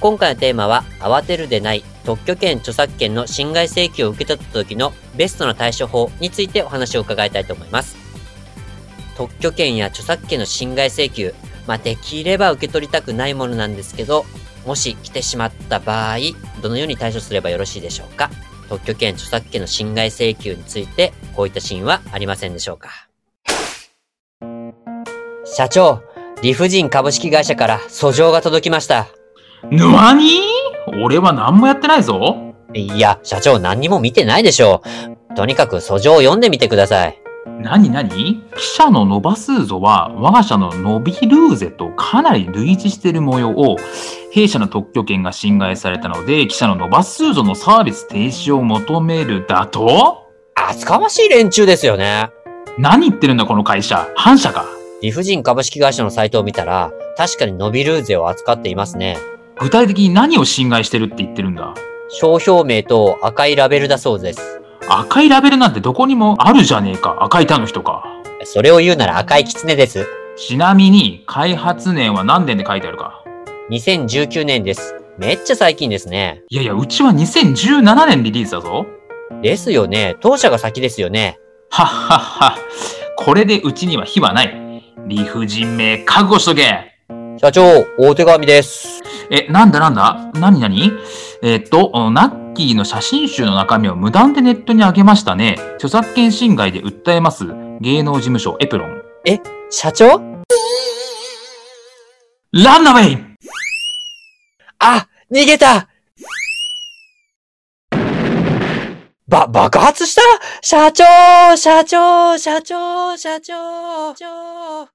今回のテーマは慌てるでない特許権著作権の侵害請求を受け取った時のベストな対処法についてお話を伺いたいと思います。特許権や著作権の侵害請求まあ、できれば受け取りたくないものなんですけど、もし来てしまった場合、どのように対処すればよろしいでしょうか？特許権、著作権の侵害請求について、こういったシーンはありませんでしょうか？社長、理不尽株式会社から訴状が届きました。なに？俺は何もやってないぞ。いや、社長何にも見てないでしょう。とにかく訴状を読んでみてください。何何？記者のノバスーゾは我が社のノビルーゼとかなり類似している模様を弊社の特許権が侵害されたので記者のノバスーゾのサービス停止を求めるだと？厚かましい連中ですよね。何言ってるんだこの会社？反社か？理不尽株式会社のサイトを見たら確かにノビルーゼを扱っていますね。具体的に何を侵害してるって言ってるんだ？商標名と赤いラベルだそうです。赤いラベルなんてどこにもあるじゃねえか赤い他の人かそれを言うなら赤い狐です。ちなみに開発年は何年で書いてあるか？2019年です。めっちゃ最近ですね。いやいやうちは2017年リリースだぞですよね。当社が先ですよね。はっはっは。これでうちには火はない。理不尽名覚悟しとけ。社長、お手紙です。え、なんだなんだ？何何？えっと、ナッキーの写真集の中身を無断でネットに上げましたね。著作権侵害で訴えます。芸能事務所エプロン。社長？ランナウェイあ逃げたば、爆発した？社長社長社長社長社長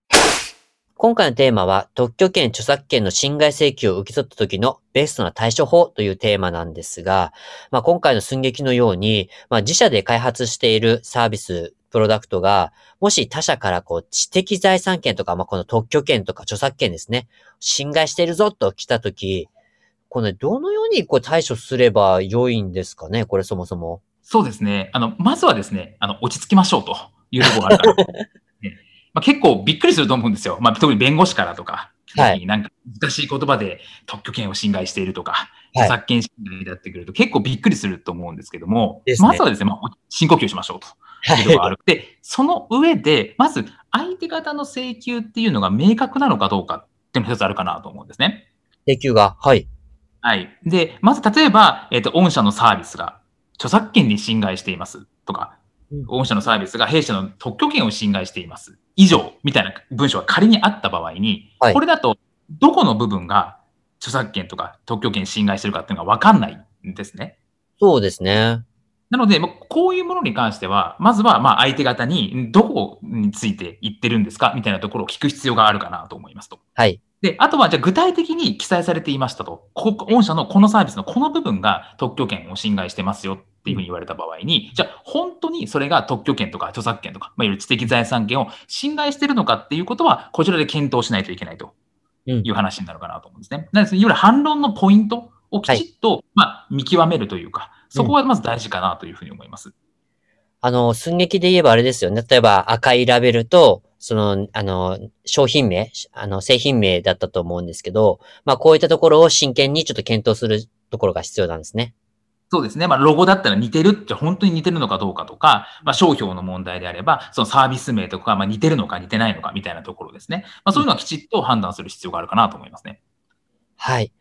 今回のテーマは、特許権著作権の侵害請求を受け取った時のベストな対処法というテーマなんですが、まあ、今回の寸劇のように、まあ、自社で開発しているサービス、プロダクトが、もし他社からこう知的財産権とか、まあ、この特許権とか著作権ですね、侵害しているぞと来た時、これ、ね、どのようにこう対処すれば良いんですかねこれそもそも。そうですね。あの、まずはですね、あの、落ち着きましょうというところがあるから、ね まあ、結構びっくりすると思うんですよ。まあ、特に弁護士からとか、はいなんか難しい言葉で特許権を侵害しているとか、はい著作権侵害になってくると結構びっくりすると思うんですけども、ねまずはですね、まあ、深呼吸しましょうというところがある。で、その上で、まず相手方の請求っていうのが明確なのかどうかっていうのが一つあるかなと思うんですね。請求が、はい。はい。で、まず例えば、えっ、と、御社のサービスが著作権に侵害していますとか、うん御社のサービスが弊社の特許権を侵害しています。以上、みたいな文章が仮にあった場合に、はいこれだと、どこの部分が著作権とか特許権侵害してるかっていうのがわかんないんですね。そうですね。なので、こういうものに関しては、まずはまあ相手方にどこについて言ってるんですかみたいなところを聞く必要があるかなと思いますと。はい。で、あとはじゃあ具体的に記載されていましたと。こ御社のこのサービスのこの部分が特許権を侵害してますよっていうふうに言われた場合に、じゃあ本当にそれが特許権とか著作権とか、まあ、いわゆる知的財産権を侵害しているのかっていうことは、こちらで検討しないといけないとうんいう話になるかなと思うんですね。なので、いわゆる反論のポイントをきちっと、まあ、見極めるというか、そこはまず大事かなというふうに思います。あの、寸劇で言えばあれですよね。例えば赤いラベルと、その、あの、商品名、あの、製品名だったと思うんですけど、まあ、こういったところを真剣にちょっと検討するところが必要なんですね。そうですね。まあ、ロゴだったら似てるって本当に似てるのかどうかとか、まあ、商標の問題であれば、そのサービス名とか、まあ、似てるのか似てないのかみたいなところですね。まあ、そういうのはきちっと判断する必要があるかなと思いますね。はい。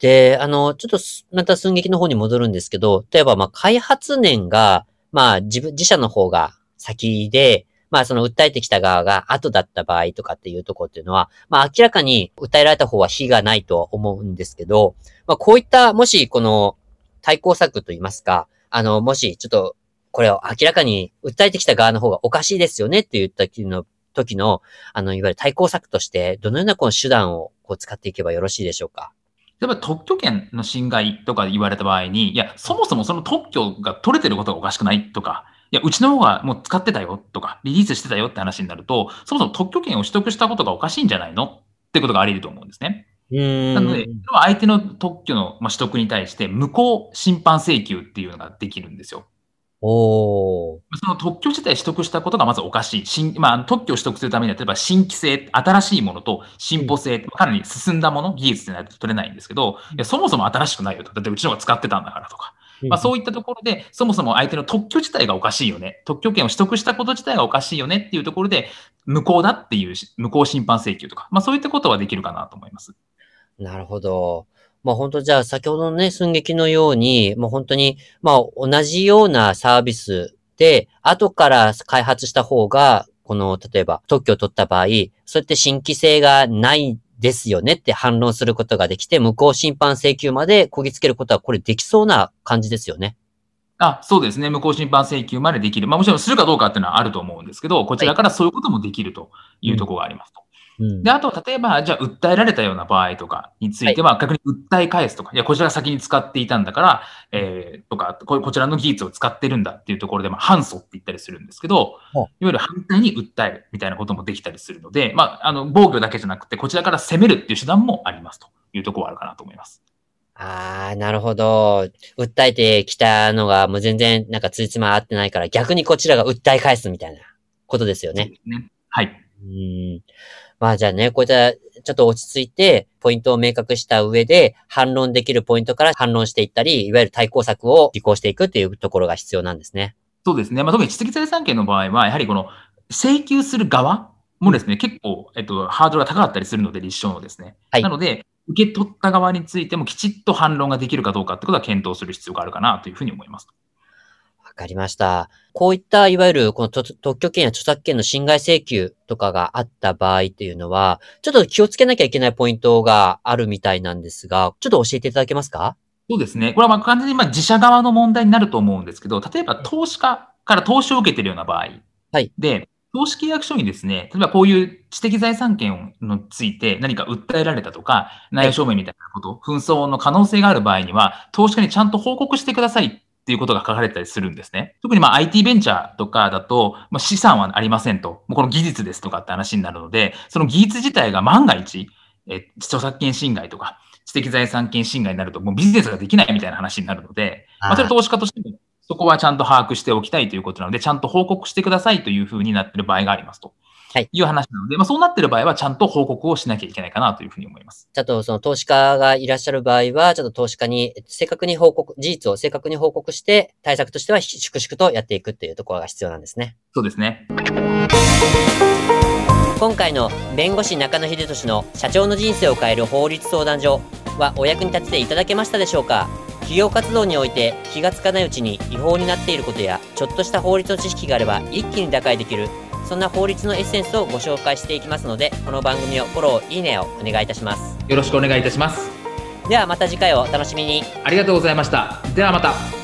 で、あの、ちょっとす、また寸劇の方に戻るんですけど、例えば、まあ、開発年が、まあ、自分、自社の方が先で、まあ、その訴えてきた側が後だった場合とかっていうとこっていうのは、まあ、明らかに訴えられた方は非がないとは思うんですけど、まあ、こういった、もし、この、対抗策といいますか、あの、もし、ちょっと、これを明らかに訴えてきた側の方がおかしいですよねって言った時の、時の、あの、いわゆる対抗策として、どのようなこの手段をこう使っていけばよろしいでしょうか？例えば特許権の侵害とか言われた場合に、いや、そもそもその特許が取れてることがおかしくないとか、いや、うちの方がもう使ってたよとか、リリースしてたよって話になると、そもそも特許権を取得したことがおかしいんじゃないの？ってことがあり得ると思うんですね。なので、相手の特許の取得に対して無効審判請求っていうのができるんですよ。おその特許自体取得したことがまずおかしい。新まあ、特許を取得するためには、例えば新規性、新しいものと進歩性、かなり進んだもの、技術でないと取れないんですけど、いやそもそも新しくないよと。だってうちの方が使ってたんだからとか。まあ、そういったところで、そもそも相手の特許自体がおかしいよね。特許権を取得したこと自体がおかしいよねっていうところで、無効だっていう、無効審判請求とか、まあそういったことはできるかなと思います。なるほど。まあ本当じゃあ先ほどのね、寸劇のように、もう本当に、まあ同じようなサービスで、後から開発した方が、この、例えば特許を取った場合、そうやって新規性がないですよねって反論することができて、無効審判請求までこぎつけることはこれできそうな感じですよね。あ、そうですね。無効審判請求までできる。まあもちろんするかどうかっていうのはあると思うんですけど、こちらからそういうこともできるというところがありますと。で、あと、例えば、じゃあ、訴えられたような場合とかについては、逆に訴え返すとか、いや、こちらが先に使っていたんだから、えー、とかこ、こちらの技術を使ってるんだっていうところで、まあ、反訴って言ったりするんですけど、いわゆる反対に訴えるみたいなこともできたりするので、まあ、あの、防御だけじゃなくて、こちらから攻めるっていう手段もありますというところはあるかなと思います。ああ、なるほど。訴えてきたのがもう全然なんかついつま合ってないから逆にこちらが訴え返すみたいなことですよね。ねはい。うんまあじゃあね、こういったちょっと落ち着いて、ポイントを明確した上で、反論できるポイントから反論していったり、いわゆる対抗策を履行していくっていうところが必要なんですね。そうですね。まあ、特に知的財産権の場合は、やはりこの請求する側もですね、結構、えっと、ハードルが高かったりするので、立証のですね。はい、なので、受け取った側についてもきちっと反論ができるかどうかってことは検討する必要があるかなというふうに思います。かりました。こういった、いわゆる、この特許権や著作権の侵害請求とかがあった場合っていうのは、ちょっと気をつけなきゃいけないポイントがあるみたいなんですが、ちょっと教えていただけますか？そうですね。これはまあ完全にまあ自社側の問題になると思うんですけど、例えば投資家から投資を受けているような場合で、はい、投資契約書にですね、例えばこういう知的財産権について何か訴えられたとか、内容証明みたいなこと、紛争の可能性がある場合には、投資家にちゃんと報告してくださいっていうことが書かれたりするんですね。特にまあ IT ベンチャーとかだと、まあ、資産はありませんと。もうこの技術ですとかって話になるので、その技術自体が万が一、え著作権侵害とか、知的財産権侵害になると、もうビジネスができないみたいな話になるので、まあ、それ投資家としても、そこはちゃんと把握しておきたいということなので、ちゃんと報告してくださいというふうになっている場合がありますと。はい。いう話なので、まあそうなってる場合はちゃんと報告をしなきゃいけないかなというふうに思います。ちょっとその投資家がいらっしゃる場合は、ちょっと投資家に正確に報告、事実を正確に報告して、対策としては粛々とやっていくっていうところが必要なんですね。そうですね。今回の弁護士中野秀俊の社長の人生を変える法律相談所はお役に立てていただけましたでしょうか？企業活動において気がつかないうちに違法になっていることやちょっとした法律の知識があれば一気に打開できるそんな法律のエッセンスをご紹介していきますので、この番組をフォロー、いいねをお願いいたします。よろしくお願いいたします。ではまた次回をお楽しみに。ありがとうございました。ではまた。